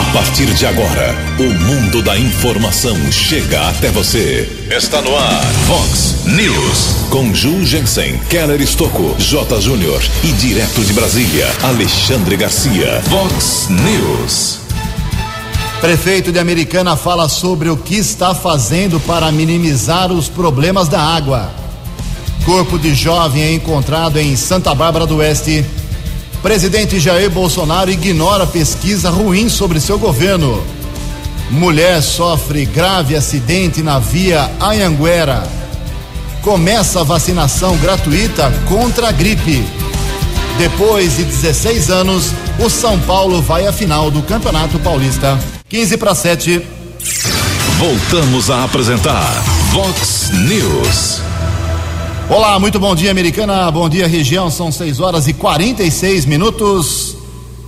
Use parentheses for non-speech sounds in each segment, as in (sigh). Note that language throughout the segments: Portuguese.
A partir de agora, o mundo da informação chega até você. Está no ar, Fox News. Com Ju Jensen, Keller Estocco, J. Júnior e direto de Brasília, Alexandre Garcia. Fox News. Prefeito de Americana fala sobre o que está fazendo para minimizar os problemas da água. Corpo de jovem é encontrado em Santa Bárbara do Oeste. Presidente Jair Bolsonaro ignora pesquisa ruim sobre seu governo. Mulher sofre grave acidente na via Anhanguera. Começa a vacinação gratuita contra a gripe. Depois de 16 anos, o São Paulo vai à final do Campeonato Paulista. 15 para 7. Voltamos a apresentar Vox News. Olá, muito bom dia, Americana. Bom dia, região. São 6 horas e 46 minutos.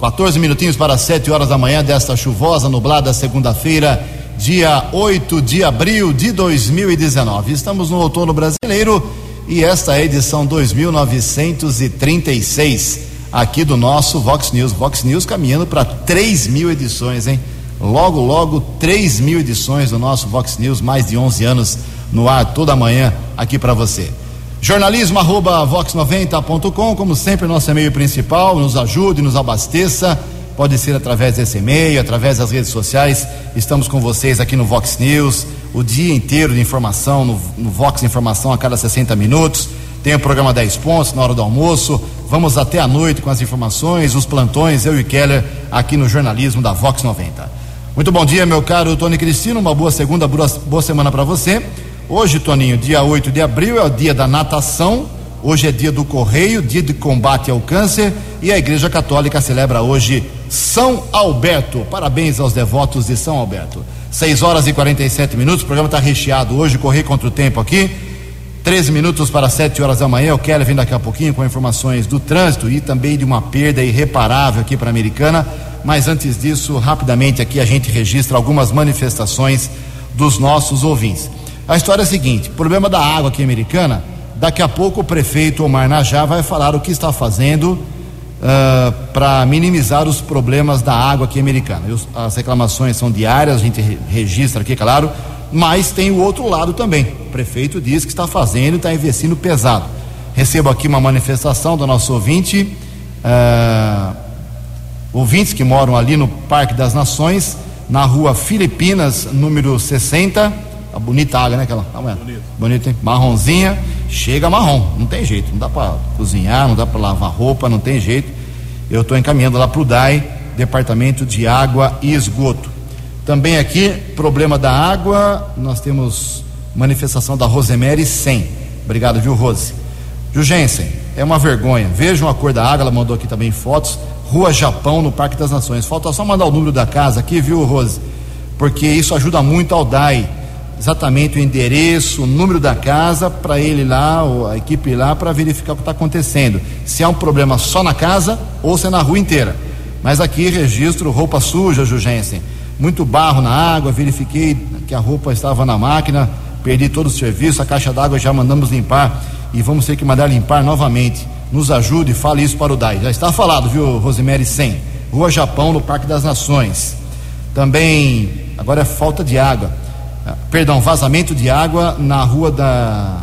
14 minutinhos para 7 horas da manhã desta chuvosa, nublada segunda-feira, dia 8 de abril de 2019. Estamos no outono brasileiro e esta é a edição 2936 aqui do nosso Vox News. Vox News caminhando para 3 mil edições, hein? Logo, logo, 3 mil edições do nosso Vox News, mais de 11 anos no ar toda manhã aqui para você. Jornalismo arroba vox90.com, como sempre, nosso e-mail principal, nos ajude, nos abasteça. Pode ser através desse e-mail, através das redes sociais. Estamos com vocês aqui no Vox News, o dia inteiro de informação, no, no Vox Informação a cada 60 minutos. Tem o programa 10 pontos na hora do almoço. Vamos até a noite com as informações, os plantões, eu e Keller, aqui no jornalismo da Vox 90. Muito bom dia, meu caro Tony Cristino. Uma boa segunda, boa, boa semana para você. Hoje, Toninho, dia 8 de abril, é o dia da natação. Hoje é dia do correio, dia de combate ao câncer. E a Igreja Católica celebra hoje São Alberto. Parabéns aos devotos de São Alberto. 6 horas e 47 minutos. O programa está recheado hoje. Correr contra o tempo aqui. 13 minutos para 7 horas da manhã. O Kelly vem daqui a pouquinho com informações do trânsito e também de uma perda irreparável aqui para a Americana. Mas antes disso, rapidamente aqui a gente registra algumas manifestações dos nossos ouvintes. A história é a seguinte: problema da água aqui americana. Daqui a pouco o prefeito Omar Najá vai falar o que está fazendo uh, para minimizar os problemas da água aqui americana. Eu, as reclamações são diárias, a gente re registra aqui, claro, mas tem o outro lado também. O prefeito diz que está fazendo e está investindo pesado. Recebo aqui uma manifestação do nosso ouvinte, uh, ouvintes que moram ali no Parque das Nações, na rua Filipinas, número 60 a bonita água, né? Aquela. Tá bonito. Bonito, hein? Marronzinha, chega marrom, não tem jeito, não dá para cozinhar, não dá para lavar roupa, não tem jeito. Eu estou encaminhando lá para o DAI, Departamento de Água e Esgoto. Também aqui, problema da água, nós temos manifestação da Rosemary 100. Obrigado, viu, Rose? Jugensen, é uma vergonha. Vejam a cor da água, ela mandou aqui também fotos. Rua Japão, no Parque das Nações. Falta só mandar o número da casa aqui, viu, Rose? Porque isso ajuda muito ao DAI exatamente o endereço, o número da casa, para ele lá, ou a equipe ir lá, para verificar o que está acontecendo. Se há um problema só na casa ou se é na rua inteira. Mas aqui registro roupa suja, Jugensen. Muito barro na água, verifiquei que a roupa estava na máquina, perdi todo o serviço, a caixa d'água já mandamos limpar e vamos ter que mandar limpar novamente. Nos ajude, fale isso para o DAI. Já está falado, viu, Rosemary 100. Rua Japão, no Parque das Nações. Também, agora é falta de água perdão, vazamento de água na rua da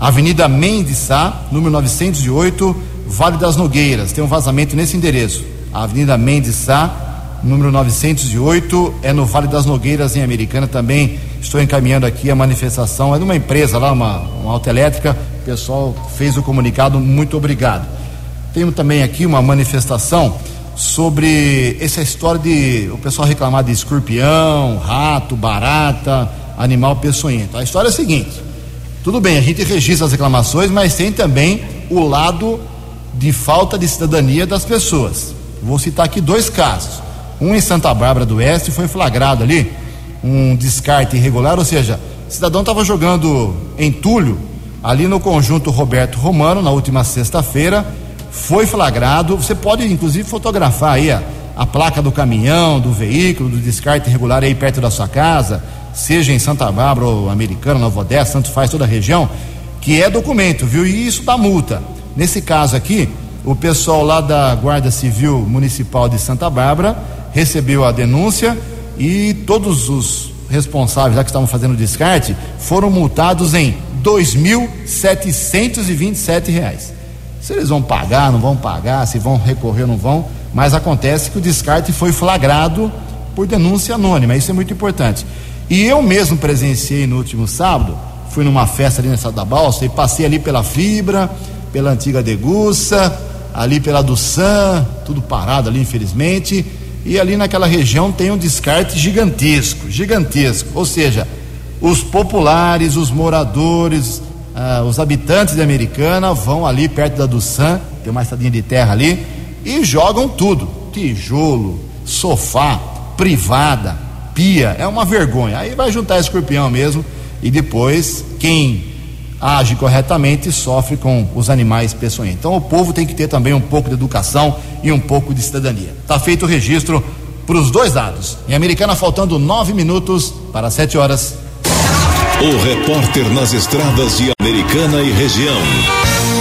Avenida Mendes Sá, número 908, Vale das Nogueiras. Tem um vazamento nesse endereço. Avenida Mendes Sá, número 908, é no Vale das Nogueiras, em Americana. Também estou encaminhando aqui a manifestação. É de uma empresa lá, uma, uma autoelétrica. O pessoal fez o comunicado. Muito obrigado. Tenho também aqui uma manifestação sobre essa história de o pessoal reclamar de escorpião, rato, barata, animal peçonhento. A história é a seguinte: tudo bem, a gente registra as reclamações, mas tem também o lado de falta de cidadania das pessoas. Vou citar aqui dois casos. Um em Santa Bárbara do Oeste foi flagrado ali um descarte irregular, ou seja, o cidadão estava jogando entulho ali no conjunto Roberto Romano na última sexta-feira foi flagrado. Você pode, inclusive, fotografar aí a, a placa do caminhão, do veículo, do descarte irregular aí perto da sua casa, seja em Santa Bárbara ou Americana, Nova Odessa, tanto faz toda a região, que é documento, viu? E isso dá multa. Nesse caso aqui, o pessoal lá da Guarda Civil Municipal de Santa Bárbara recebeu a denúncia e todos os responsáveis lá que estavam fazendo o descarte foram multados em 2.727 reais. Se eles vão pagar, não vão pagar, se vão recorrer, não vão, mas acontece que o descarte foi flagrado por denúncia anônima, isso é muito importante. E eu mesmo presenciei no último sábado, fui numa festa ali na Estado da Balsa e passei ali pela Fibra, pela antiga Degussa, ali pela Dussan, tudo parado ali, infelizmente. E ali naquela região tem um descarte gigantesco, gigantesco. Ou seja, os populares, os moradores, ah, os habitantes de Americana vão ali perto da Dussan, tem uma estradinha de terra ali, e jogam tudo: tijolo, sofá, privada, pia. É uma vergonha. Aí vai juntar escorpião mesmo, e depois quem age corretamente sofre com os animais peçonhentos. Então o povo tem que ter também um pouco de educação e um pouco de cidadania. Está feito o registro para os dois lados. Em Americana, faltando nove minutos para sete horas. O repórter nas estradas de Americana e região,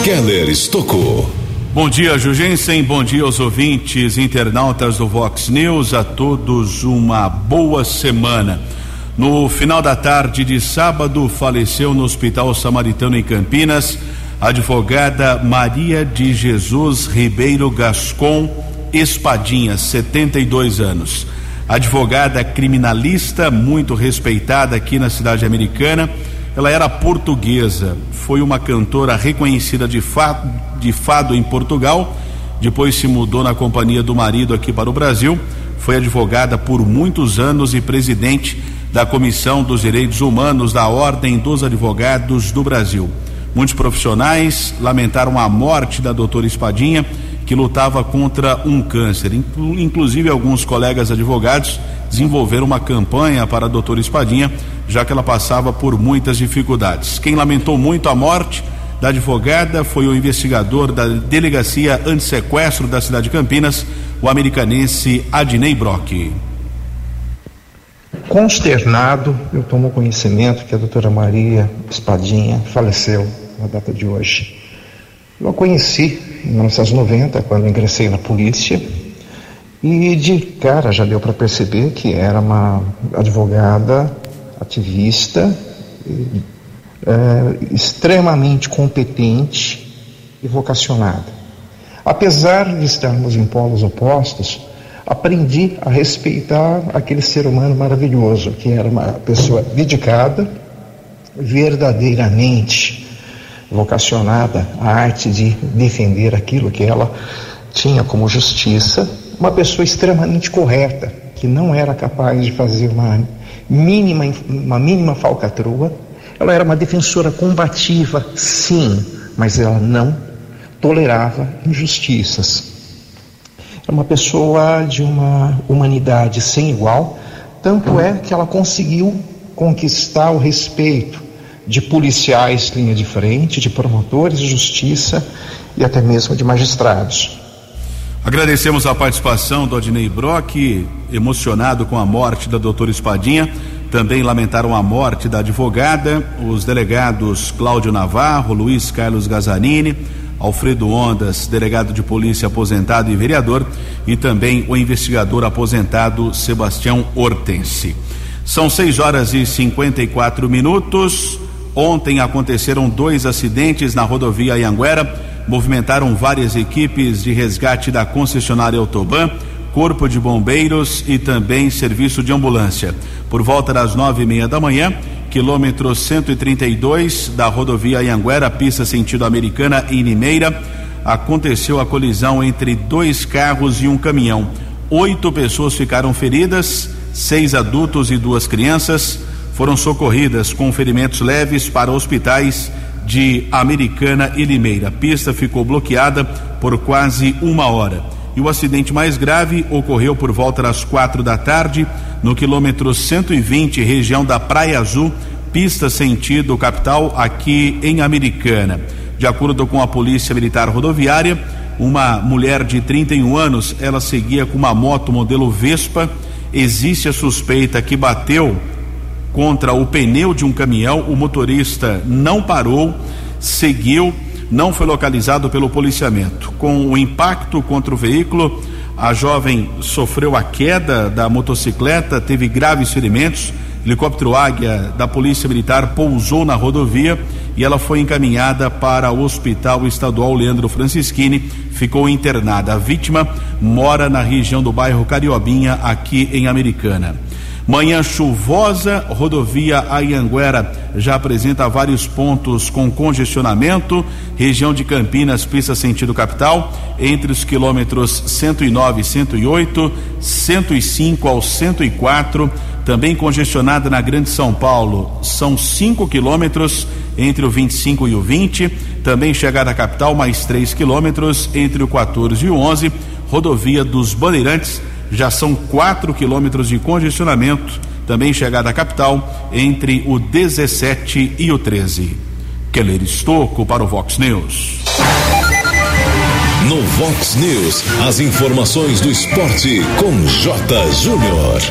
Keller Estocou. Bom dia, Jugensen. Bom dia aos ouvintes, internautas do Vox News. A todos uma boa semana. No final da tarde de sábado, faleceu no Hospital Samaritano em Campinas a advogada Maria de Jesus Ribeiro Gascon Espadinha, 72 anos. Advogada criminalista, muito respeitada aqui na cidade americana. Ela era portuguesa, foi uma cantora reconhecida de fado, de fado em Portugal, depois se mudou na companhia do marido aqui para o Brasil, foi advogada por muitos anos e presidente da Comissão dos Direitos Humanos da Ordem dos Advogados do Brasil. Muitos profissionais lamentaram a morte da doutora Espadinha, que lutava contra um câncer. Inclusive, alguns colegas advogados desenvolveram uma campanha para a doutora Espadinha, já que ela passava por muitas dificuldades. Quem lamentou muito a morte da advogada foi o investigador da Delegacia Antissequestro da cidade de Campinas, o americanense Adnei Brock. Consternado, eu tomo conhecimento que a doutora Maria Espadinha faleceu na data de hoje. Eu a conheci em 1990, quando ingressei na polícia, e de cara já deu para perceber que era uma advogada, ativista, é, extremamente competente e vocacionada. Apesar de estarmos em polos opostos, aprendi a respeitar aquele ser humano maravilhoso, que era uma pessoa dedicada, verdadeiramente vocacionada à arte de defender aquilo que ela tinha como justiça, uma pessoa extremamente correta, que não era capaz de fazer uma mínima, uma mínima falcatrua. Ela era uma defensora combativa, sim, mas ela não tolerava injustiças é uma pessoa de uma humanidade sem igual, tanto é que ela conseguiu conquistar o respeito de policiais linha de frente, de promotores de justiça e até mesmo de magistrados. Agradecemos a participação do Adnei Brock, emocionado com a morte da doutora Espadinha. Também lamentaram a morte da advogada, os delegados Cláudio Navarro, Luiz Carlos Gazanini, Alfredo Ondas, delegado de polícia aposentado e vereador, e também o investigador aposentado Sebastião Hortense. São 6 horas e 54 minutos. Ontem aconteceram dois acidentes na rodovia Anhanguera, movimentaram várias equipes de resgate da concessionária Autoban, Corpo de Bombeiros e também serviço de ambulância. Por volta das nove e meia da manhã, quilômetro 132 da rodovia Anhanguera, pista sentido americana em Limeira, aconteceu a colisão entre dois carros e um caminhão. Oito pessoas ficaram feridas, seis adultos e duas crianças foram socorridas com ferimentos leves para hospitais de Americana e Limeira. A pista ficou bloqueada por quase uma hora. E o acidente mais grave ocorreu por volta das quatro da tarde, no quilômetro 120, região da Praia Azul, pista sentido capital, aqui em Americana. De acordo com a Polícia Militar Rodoviária, uma mulher de 31 anos, ela seguia com uma moto modelo Vespa. Existe a suspeita que bateu contra o pneu de um caminhão, o motorista não parou, seguiu não foi localizado pelo policiamento. Com o impacto contra o veículo, A jovem sofreu a queda da motocicleta, teve graves ferimentos. Helicóptero Águia da Polícia Militar pousou na rodovia e ela foi encaminhada para o Hospital Estadual Leandro Francischini, ficou internada. A vítima mora na região do bairro Cariobinha, aqui em Americana. Manhã chuvosa, rodovia Ayanguera já apresenta vários pontos com congestionamento. Região de Campinas, pista sentido capital, entre os quilômetros 109 e 108, 105 ao 104. Também congestionada na Grande São Paulo, são 5 quilômetros entre o 25 e o 20. Também chegada à capital, mais 3 quilômetros entre o 14 e o 11. Rodovia dos Bandeirantes já são 4 quilômetros de congestionamento, também chegada à capital, entre o 17 e o 13. Keller Estocco para o Vox News. No Vox News, as informações do esporte com J. Júnior.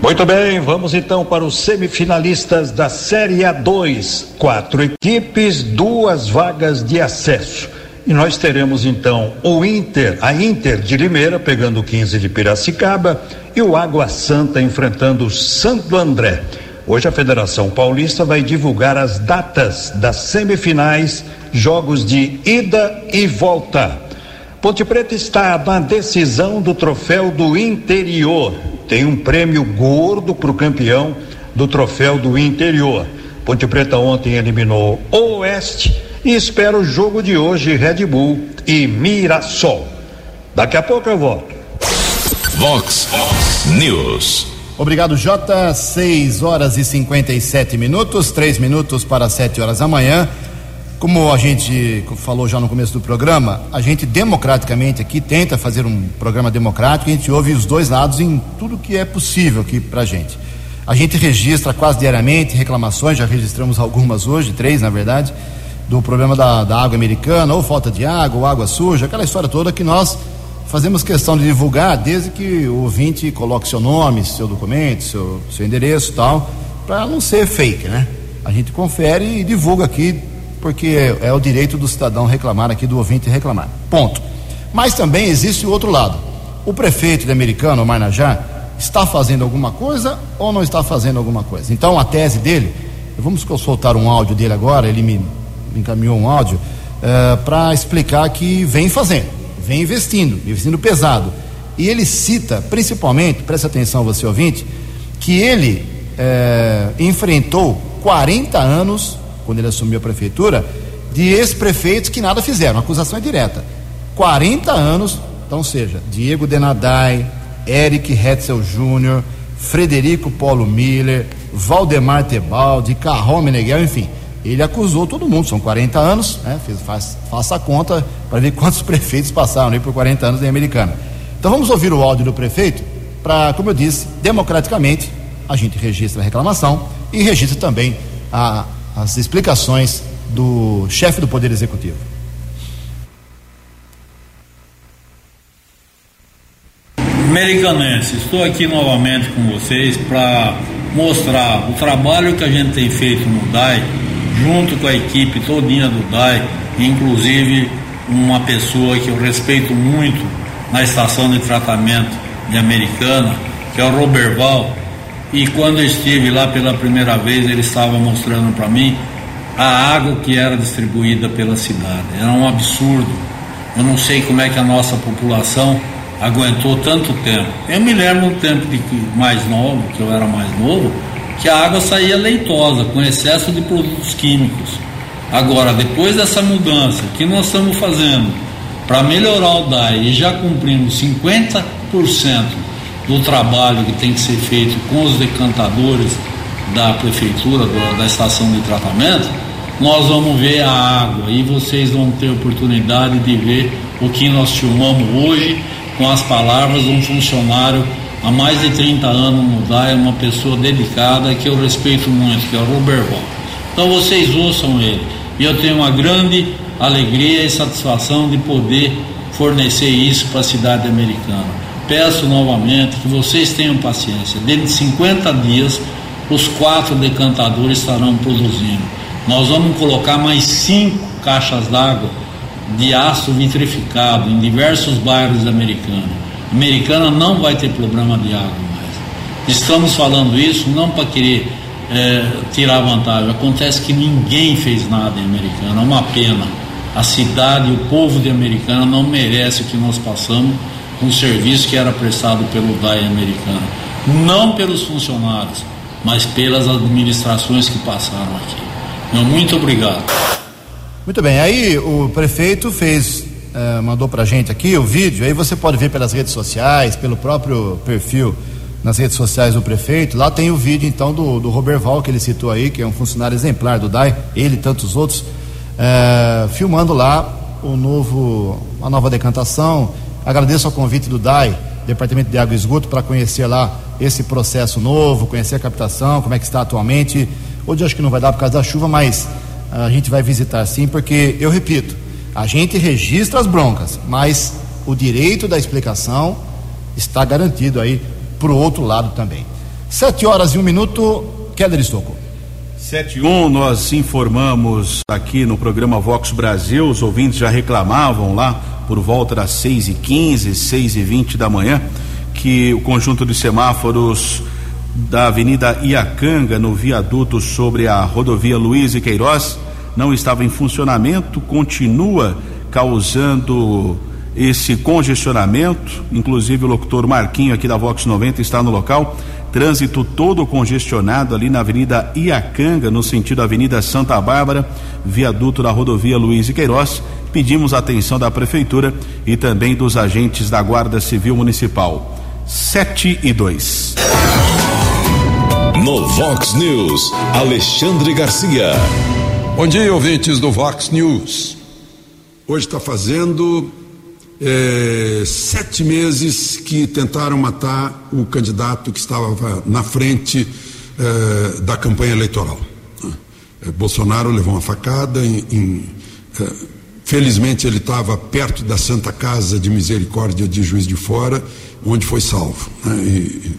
Muito bem, vamos então para os semifinalistas da Série A2. Quatro equipes, duas vagas de acesso. E nós teremos então o Inter, a Inter de Limeira pegando o 15 de Piracicaba e o Água Santa enfrentando o Santo André. Hoje a Federação Paulista vai divulgar as datas das semifinais, jogos de ida e volta. Ponte Preta está na decisão do troféu do interior. Tem um prêmio gordo para o campeão do troféu do interior. Ponte Preta ontem eliminou o Oeste e espera o jogo de hoje Red Bull e Mirassol. Daqui a pouco eu volto. Vox News. Obrigado, Jota. 6 horas e 57 minutos, 3 minutos para 7 horas da manhã. Como a gente falou já no começo do programa, a gente democraticamente aqui tenta fazer um programa democrático, a gente ouve os dois lados em tudo que é possível aqui pra gente. A gente registra quase diariamente reclamações, já registramos algumas hoje, três na verdade do problema da, da água americana, ou falta de água, ou água suja, aquela história toda que nós fazemos questão de divulgar desde que o ouvinte coloque seu nome, seu documento, seu, seu endereço e tal, para não ser fake, né? A gente confere e divulga aqui, porque é, é, o direito do cidadão reclamar aqui, do ouvinte reclamar. Ponto. Mas também existe o outro lado. O prefeito de Americano, o Marnajá, está fazendo alguma coisa ou não está fazendo alguma coisa? Então a tese dele, vamos soltar um áudio dele agora, ele me encaminhou um áudio, uh, para explicar que vem fazendo, vem investindo, investindo pesado. E ele cita, principalmente, preste atenção você ouvinte, que ele uh, enfrentou 40 anos, quando ele assumiu a prefeitura, de ex-prefeitos que nada fizeram, acusação é direta. 40 anos, então seja, Diego Denadai, Eric Hetzel Júnior, Frederico Paulo Miller, Valdemar Tebaldi, Carrão Meneghel, enfim, ele acusou todo mundo, são 40 anos, né? Fez, faz, faça a conta para ver (laughs) quantos prefeitos passaram aí por 40 anos em Americana. Então vamos ouvir o áudio do prefeito para, como eu disse, democraticamente a gente registra a reclamação e registra também a, as explicações do chefe do Poder Executivo. Americanense, estou aqui novamente com vocês para mostrar o trabalho que a gente tem feito no DAI junto com a equipe todinha do DAI, inclusive uma pessoa que eu respeito muito na estação de tratamento de Americana, que é o Roberval, e quando eu estive lá pela primeira vez, ele estava mostrando para mim a água que era distribuída pela cidade. Era um absurdo. Eu não sei como é que a nossa população aguentou tanto tempo. Eu me lembro um tempo de que mais novo, que eu era mais novo, que a água saía leitosa, com excesso de produtos químicos. Agora, depois dessa mudança que nós estamos fazendo para melhorar o DAI e já cumprimos 50% do trabalho que tem que ser feito com os decantadores da prefeitura, da estação de tratamento, nós vamos ver a água e vocês vão ter oportunidade de ver o que nós filmamos hoje com as palavras de um funcionário há mais de 30 anos no DAI, é uma pessoa dedicada que eu respeito muito, que é o Robert Val. Então vocês ouçam ele. E eu tenho uma grande alegria e satisfação de poder fornecer isso para a cidade americana. Peço novamente que vocês tenham paciência. Dentro de 50 dias, os quatro decantadores estarão produzindo. Nós vamos colocar mais cinco caixas d'água de aço vitrificado em diversos bairros americanos. Americana não vai ter problema de água mais. Estamos falando isso não para querer é, tirar vantagem. Acontece que ninguém fez nada em Americana, é uma pena. A cidade, o povo de Americana não merece o que nós passamos com o serviço que era prestado pelo DAI Americana. Não pelos funcionários, mas pelas administrações que passaram aqui. Meu muito obrigado. Muito bem, aí o prefeito fez, uh, mandou pra gente aqui o vídeo, aí você pode ver pelas redes sociais, pelo próprio perfil nas redes sociais do prefeito. Lá tem o vídeo então do, do Roberval que ele citou aí, que é um funcionário exemplar do DAI, ele e tantos outros, uh, filmando lá o novo, a nova decantação. Agradeço ao convite do DAI, Departamento de Água e Esgoto, para conhecer lá esse processo novo, conhecer a captação, como é que está atualmente. Hoje acho que não vai dar por causa da chuva, mas a gente vai visitar sim, porque eu repito, a gente registra as broncas, mas o direito da explicação está garantido aí para o outro lado também. Sete horas e um minuto, Keller Estocco. Sete e um, nós informamos aqui no programa Vox Brasil, os ouvintes já reclamavam lá por volta das seis e quinze, seis e vinte da manhã, que o conjunto de semáforos da Avenida Iacanga, no viaduto sobre a rodovia Luiz e Queiroz, não estava em funcionamento, continua causando esse congestionamento. Inclusive, o locutor Marquinho, aqui da Vox 90, está no local. Trânsito todo congestionado ali na Avenida Iacanga, no sentido Avenida Santa Bárbara, viaduto da rodovia Luiz e Queiroz pedimos atenção da Prefeitura e também dos agentes da Guarda Civil Municipal. 7 e 2. No Vox News, Alexandre Garcia. Bom dia, ouvintes do Vox News. Hoje está fazendo é, sete meses que tentaram matar o candidato que estava na frente é, da campanha eleitoral. É, Bolsonaro levou uma facada em, em é, Felizmente ele estava perto da Santa Casa de Misericórdia de Juiz de Fora, onde foi salvo, né? e,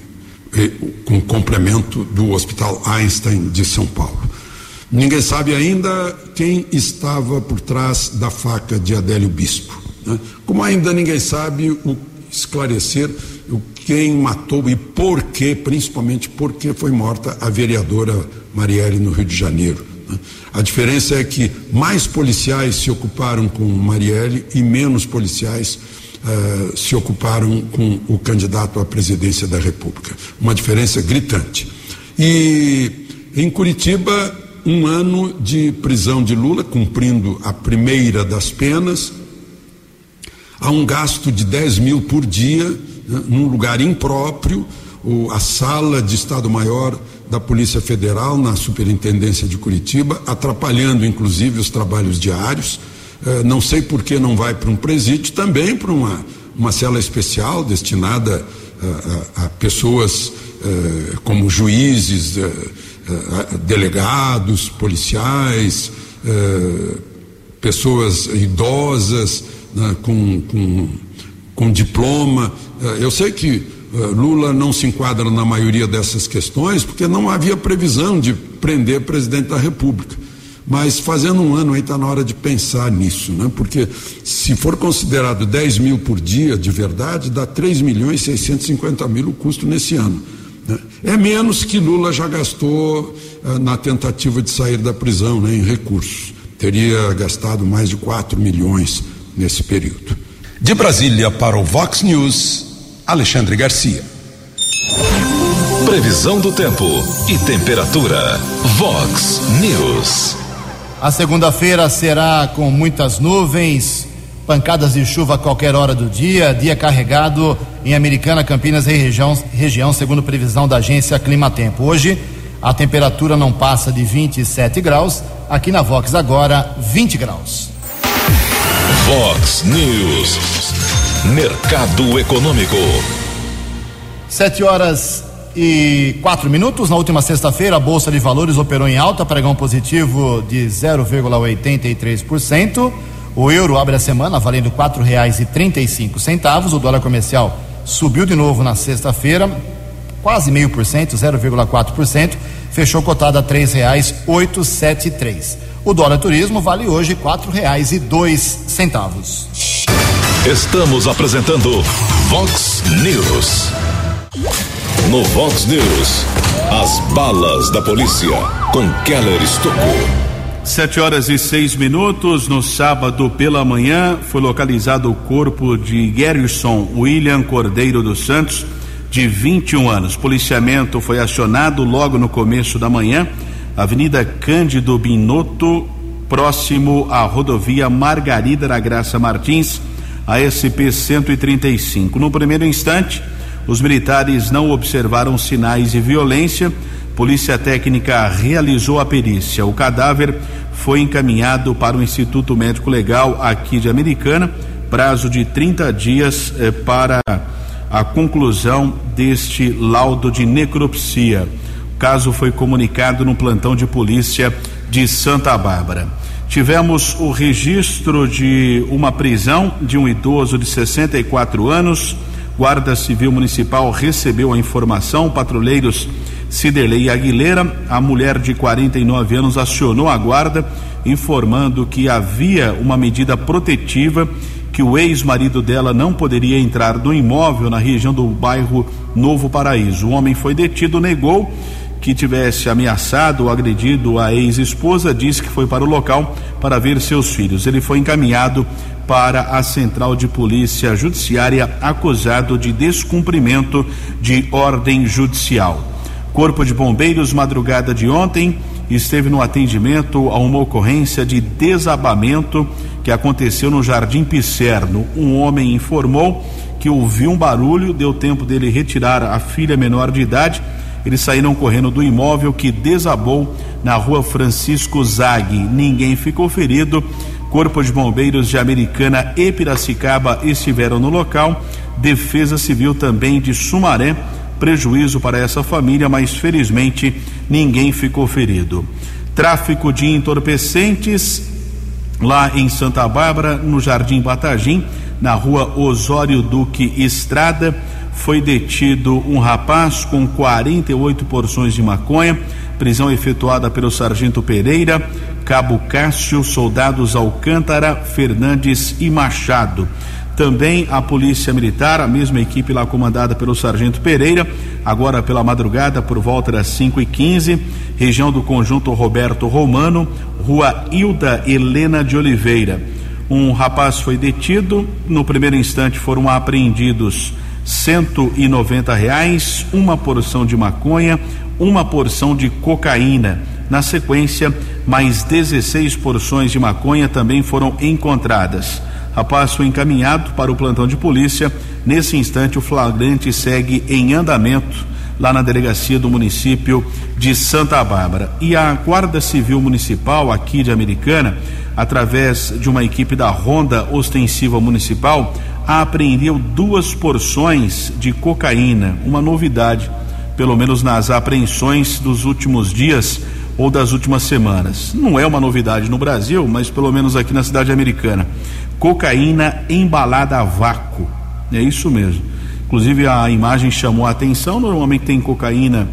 e, com complemento do Hospital Einstein de São Paulo. Ninguém sabe ainda quem estava por trás da faca de Adélio Bispo. Né? Como ainda ninguém sabe o, esclarecer o quem matou e por que, principalmente por que foi morta a vereadora Marielle no Rio de Janeiro. A diferença é que mais policiais se ocuparam com Marielle e menos policiais uh, se ocuparam com o candidato à presidência da República. Uma diferença gritante. E em Curitiba, um ano de prisão de Lula, cumprindo a primeira das penas. Há um gasto de 10 mil por dia, né, num lugar impróprio. O, a sala de Estado-Maior da Polícia Federal na Superintendência de Curitiba, atrapalhando inclusive os trabalhos diários. Eh, não sei por que não vai para um presídio, também para uma, uma cela especial destinada a, a, a pessoas eh, como juízes, eh, delegados, policiais, pessoas idosas né, com, com, com diploma. eu sei que eh, Lula não se enquadra na maioria dessas questões porque não havia previsão de prender presidente da República. Mas fazendo um ano aí está na hora de pensar nisso, né? Porque se for considerado 10 mil por dia de verdade, dá 3 milhões e 650 mil o custo nesse ano. Né? É menos que Lula já gastou uh, na tentativa de sair da prisão, né, em recursos. Teria gastado mais de 4 milhões nesse período. De Brasília para o Vox News. Alexandre Garcia. Previsão do tempo e temperatura. Vox News. A segunda-feira será com muitas nuvens, pancadas de chuva a qualquer hora do dia, dia carregado em Americana, Campinas e região, região segundo previsão da agência Climatempo. Hoje a temperatura não passa de 27 graus, aqui na Vox agora 20 graus. Vox News. Mercado Econômico. Sete horas e quatro minutos. Na última sexta-feira, a Bolsa de Valores operou em alta, pregão positivo de 0,83%. O euro abre a semana valendo quatro reais e trinta e cinco centavos. O dólar comercial subiu de novo na sexta-feira, quase meio por cento, 0,4%. Fechou cotado a três reais oito sete três. O dólar turismo vale hoje quatro reais e dois centavos. Estamos apresentando Vox News. No Vox News, as balas da polícia com Keller Estocou. Sete horas e seis minutos, no sábado pela manhã, foi localizado o corpo de Gerson William Cordeiro dos Santos, de 21 anos. Policiamento foi acionado logo no começo da manhã, Avenida Cândido Binotto, próximo à rodovia Margarida da Graça Martins, a SP 135. No primeiro instante, os militares não observaram sinais de violência. Polícia Técnica realizou a perícia. O cadáver foi encaminhado para o Instituto Médico Legal aqui de Americana, prazo de 30 dias eh, para a conclusão deste laudo de necropsia. O caso foi comunicado no plantão de polícia de Santa Bárbara. Tivemos o registro de uma prisão de um idoso de 64 anos. Guarda Civil Municipal recebeu a informação, patrulheiros Ciderley Aguilera, a mulher de 49 anos acionou a guarda, informando que havia uma medida protetiva que o ex-marido dela não poderia entrar no imóvel na região do bairro Novo Paraíso. O homem foi detido, negou que tivesse ameaçado ou agredido a ex-esposa, disse que foi para o local para ver seus filhos. Ele foi encaminhado para a Central de Polícia Judiciária acusado de descumprimento de ordem judicial. Corpo de Bombeiros, madrugada de ontem, esteve no atendimento a uma ocorrência de desabamento que aconteceu no Jardim Picerno. Um homem informou que ouviu um barulho, deu tempo dele retirar a filha menor de idade. Eles saíram correndo do imóvel que desabou na rua Francisco Zag. Ninguém ficou ferido. Corpo de Bombeiros de Americana e Piracicaba estiveram no local. Defesa Civil também de Sumaré prejuízo para essa família, mas felizmente ninguém ficou ferido. Tráfico de entorpecentes lá em Santa Bárbara, no Jardim Batagim, na rua Osório Duque Estrada, foi detido um rapaz com 48 porções de maconha, prisão efetuada pelo sargento Pereira, cabo Cássio, soldados Alcântara, Fernandes e Machado. Também a Polícia Militar, a mesma equipe lá comandada pelo Sargento Pereira, agora pela madrugada, por volta das 5 e 15 região do Conjunto Roberto Romano, rua Hilda Helena de Oliveira. Um rapaz foi detido, no primeiro instante foram apreendidos 190 reais, uma porção de maconha, uma porção de cocaína. Na sequência, mais 16 porções de maconha também foram encontradas. Rapaz foi encaminhado para o plantão de polícia. Nesse instante, o flagrante segue em andamento lá na delegacia do município de Santa Bárbara. E a Guarda Civil Municipal aqui de Americana, através de uma equipe da Ronda Ostensiva Municipal, apreendeu duas porções de cocaína, uma novidade, pelo menos nas apreensões dos últimos dias ou das últimas semanas. Não é uma novidade no Brasil, mas pelo menos aqui na cidade americana cocaína embalada a vácuo. É isso mesmo. Inclusive a imagem chamou a atenção. Normalmente tem cocaína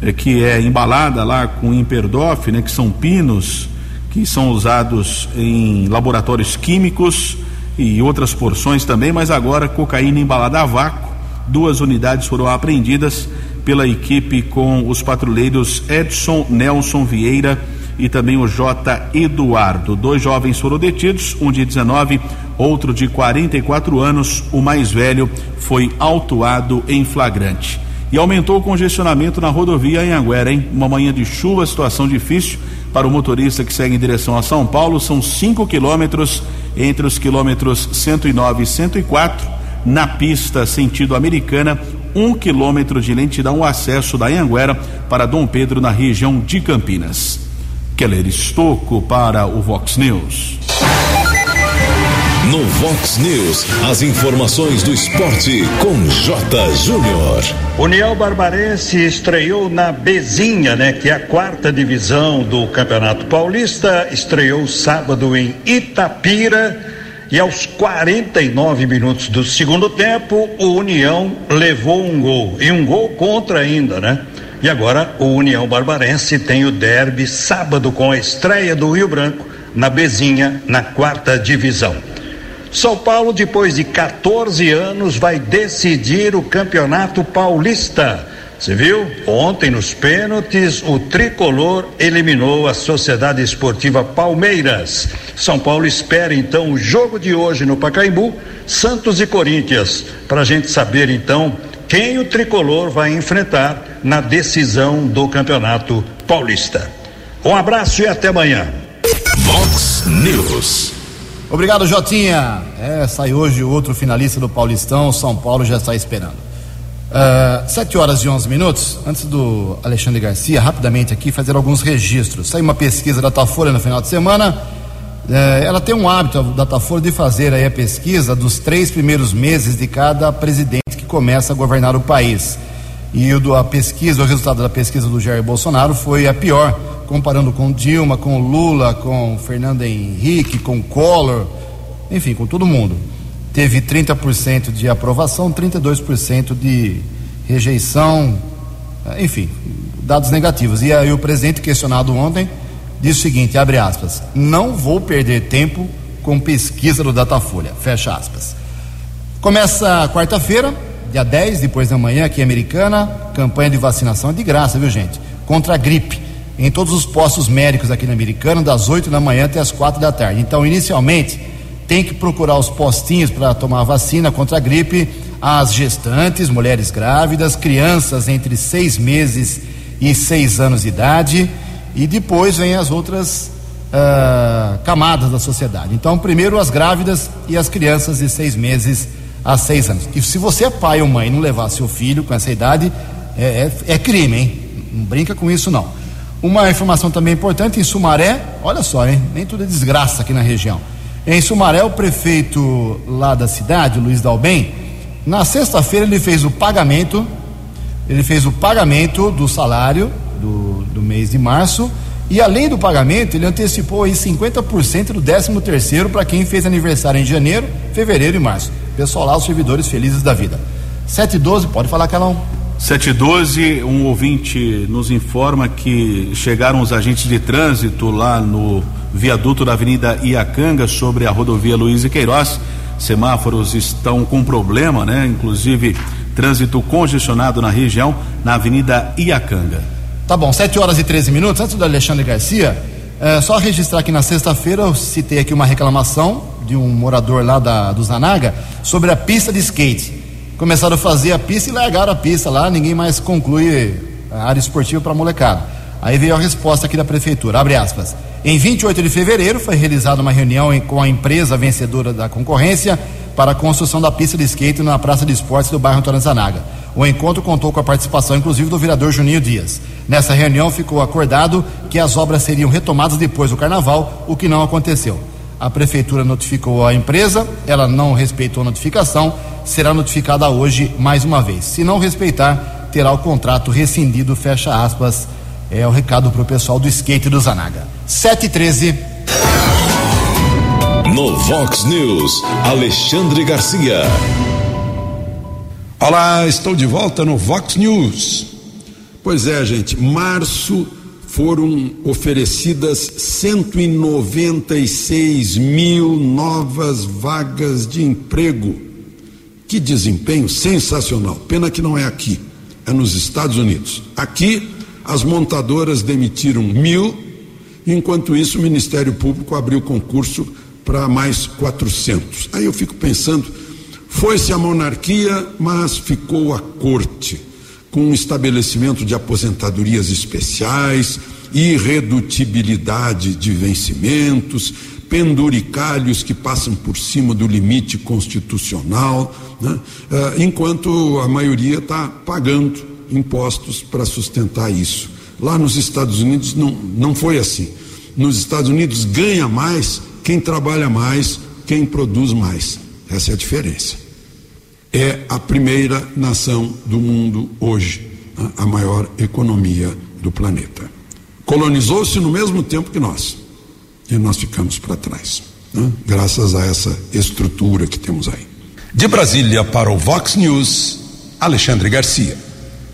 é, que é embalada lá com imperdof, né, que são pinos que são usados em laboratórios químicos e outras porções também, mas agora cocaína embalada a vácuo. Duas unidades foram apreendidas pela equipe com os patrulheiros Edson Nelson Vieira e também o J. Eduardo. Dois jovens foram detidos, um de 19, outro de 44 anos. O mais velho foi autuado em flagrante. E aumentou o congestionamento na rodovia em Anguera, hein? Uma manhã de chuva, situação difícil para o motorista que segue em direção a São Paulo. São 5 quilômetros entre os quilômetros 109 e 104. Na pista sentido americana, um quilômetro de lentidão o acesso da Anguera para Dom Pedro na região de Campinas. Keller Estocco para o Vox News. No Vox News, as informações do esporte com J. Júnior. União Barbarense estreou na Bezinha, né? Que é a quarta divisão do Campeonato Paulista. Estreou sábado em Itapira. E aos 49 minutos do segundo tempo, o União levou um gol. E um gol contra ainda, né? E agora o União Barbarense tem o derby sábado com a estreia do Rio Branco na Bezinha, na quarta divisão. São Paulo, depois de 14 anos, vai decidir o Campeonato Paulista. Você viu? Ontem, nos pênaltis, o tricolor eliminou a Sociedade Esportiva Palmeiras. São Paulo espera então o jogo de hoje no Pacaembu, Santos e Corinthians, para a gente saber então quem o tricolor vai enfrentar na decisão do Campeonato Paulista. Um abraço e até amanhã. Vox News. Obrigado, Jotinha. É, sai hoje o outro finalista do Paulistão. São Paulo já está esperando. Uh, 7 horas e 11 minutos. Antes do Alexandre Garcia, rapidamente aqui, fazer alguns registros. Saiu uma pesquisa da Datafolha no final de semana. Uh, ela tem um hábito, a Datafolha, de fazer aí a pesquisa dos três primeiros meses de cada presidente que começa a governar o país. E o, a pesquisa, o resultado da pesquisa do Jair Bolsonaro foi a pior, comparando com Dilma, com Lula, com Fernando Henrique, com Collor, enfim, com todo mundo. Teve 30% de aprovação, 32% de rejeição, enfim, dados negativos. E aí o presidente, questionado ontem, disse o seguinte, abre aspas, não vou perder tempo com pesquisa do Datafolha, fecha aspas. Começa quarta-feira, dia 10, depois da manhã, aqui em Americana, campanha de vacinação de graça, viu gente? Contra a gripe, em todos os postos médicos aqui na Americana, das 8 da manhã até as 4 da tarde. Então, inicialmente, tem que procurar os postinhos para tomar vacina contra a gripe, as gestantes, mulheres grávidas, crianças entre seis meses e seis anos de idade, e depois vem as outras uh, camadas da sociedade. Então, primeiro as grávidas e as crianças de seis meses a seis anos. E se você é pai ou mãe e não levar seu filho com essa idade, é, é, é crime, hein? Não brinca com isso, não. Uma informação também importante, em Sumaré, olha só, hein? Nem tudo é desgraça aqui na região. Em Sumaré, o prefeito lá da cidade, Luiz Dalbem, na sexta-feira ele fez o pagamento, ele fez o pagamento do salário do, do mês de março e além do pagamento, ele antecipou aí 50% do 13 terceiro para quem fez aniversário em janeiro, fevereiro e março. Pessoal lá, os servidores felizes da vida. 7 e 12, pode falar, Calão. 7 e 12, um ouvinte nos informa que chegaram os agentes de trânsito lá no viaduto da Avenida Iacanga sobre a rodovia Luiz e Queiroz. Semáforos estão com problema, né? Inclusive trânsito congestionado na região, na Avenida Iacanga. Tá bom, 7 horas e 13 minutos. Antes do Alexandre Garcia, é, só registrar que na sexta-feira eu citei aqui uma reclamação de um morador lá da, do Zanaga sobre a pista de skate. Começaram a fazer a pista e largaram a pista lá, ninguém mais conclui a área esportiva para molecada. Aí veio a resposta aqui da prefeitura, abre aspas. Em 28 de fevereiro foi realizada uma reunião com a empresa vencedora da concorrência para a construção da pista de skate na Praça de Esportes do bairro Antônio Zanaga. O encontro contou com a participação, inclusive, do vereador Juninho Dias. Nessa reunião ficou acordado que as obras seriam retomadas depois do carnaval, o que não aconteceu. A prefeitura notificou a empresa, ela não respeitou a notificação, será notificada hoje mais uma vez. Se não respeitar, terá o contrato rescindido, fecha aspas. É o recado para o pessoal do skate do Zanaga. 7 e 13. No Vox News, Alexandre Garcia. Olá, estou de volta no Vox News. Pois é, gente, março foram oferecidas 196 mil novas vagas de emprego. Que desempenho sensacional. Pena que não é aqui, é nos Estados Unidos. Aqui, as montadoras demitiram mil, enquanto isso, o Ministério Público abriu concurso para mais 400. Aí eu fico pensando foi-se a monarquia, mas ficou a corte, com um estabelecimento de aposentadorias especiais, irredutibilidade de vencimentos, penduricalhos que passam por cima do limite constitucional, né? Ah, enquanto a maioria está pagando impostos para sustentar isso. Lá nos Estados Unidos não, não foi assim. Nos Estados Unidos ganha mais quem trabalha mais, quem produz mais. Essa é a diferença é a primeira nação do mundo hoje, né? a maior economia do planeta. Colonizou-se no mesmo tempo que nós, e nós ficamos para trás, né? graças a essa estrutura que temos aí. De Brasília para o Vox News, Alexandre Garcia.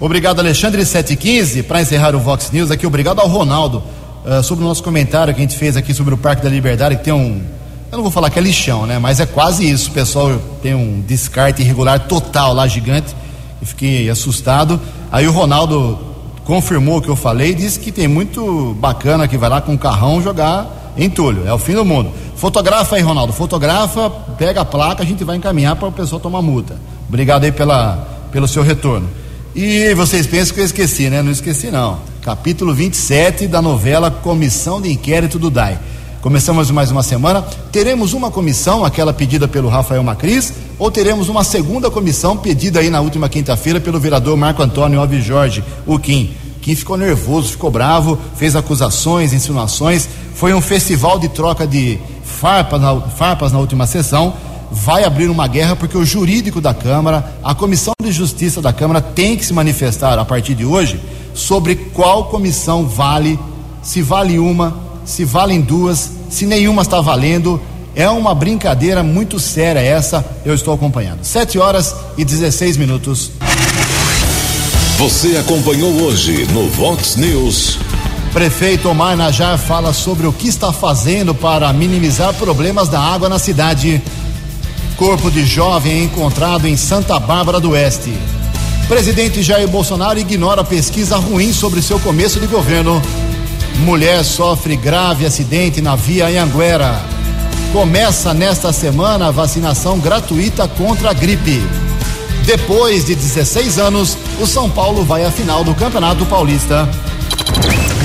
Obrigado, Alexandre 715. Para encerrar o Vox News aqui, obrigado ao Ronaldo uh, sobre o nosso comentário que a gente fez aqui sobre o Parque da Liberdade, que tem um. Eu não vou falar que é lixão, né? Mas é quase isso. O pessoal tem um descarte irregular total lá, gigante. E fiquei assustado. Aí o Ronaldo confirmou o que eu falei e disse que tem muito bacana que vai lá com um carrão jogar entulho. É o fim do mundo. Fotografa aí, Ronaldo. Fotografa, pega a placa, a gente vai encaminhar para o pessoal tomar multa. Obrigado aí pela, pelo seu retorno. E vocês pensam que eu esqueci, né? Não esqueci, não. Capítulo 27 da novela Comissão de Inquérito do DAI. Começamos mais uma semana. Teremos uma comissão, aquela pedida pelo Rafael Macris, ou teremos uma segunda comissão pedida aí na última quinta-feira pelo vereador Marco Antônio Alves Jorge, o Kim. Kim ficou nervoso, ficou bravo, fez acusações, insinuações. Foi um festival de troca de farpas na, farpas na última sessão vai abrir uma guerra porque o jurídico da Câmara, a Comissão de Justiça da Câmara tem que se manifestar a partir de hoje sobre qual comissão vale, se vale uma, se valem duas, se nenhuma está valendo. É uma brincadeira muito séria essa, eu estou acompanhando. 7 horas e 16 minutos. Você acompanhou hoje no Vox News. Prefeito Omar Najar fala sobre o que está fazendo para minimizar problemas da água na cidade. Corpo de jovem encontrado em Santa Bárbara do Oeste. Presidente Jair Bolsonaro ignora pesquisa ruim sobre seu começo de governo. Mulher sofre grave acidente na via Anhanguera. Começa nesta semana a vacinação gratuita contra a gripe. Depois de 16 anos, o São Paulo vai à final do Campeonato Paulista.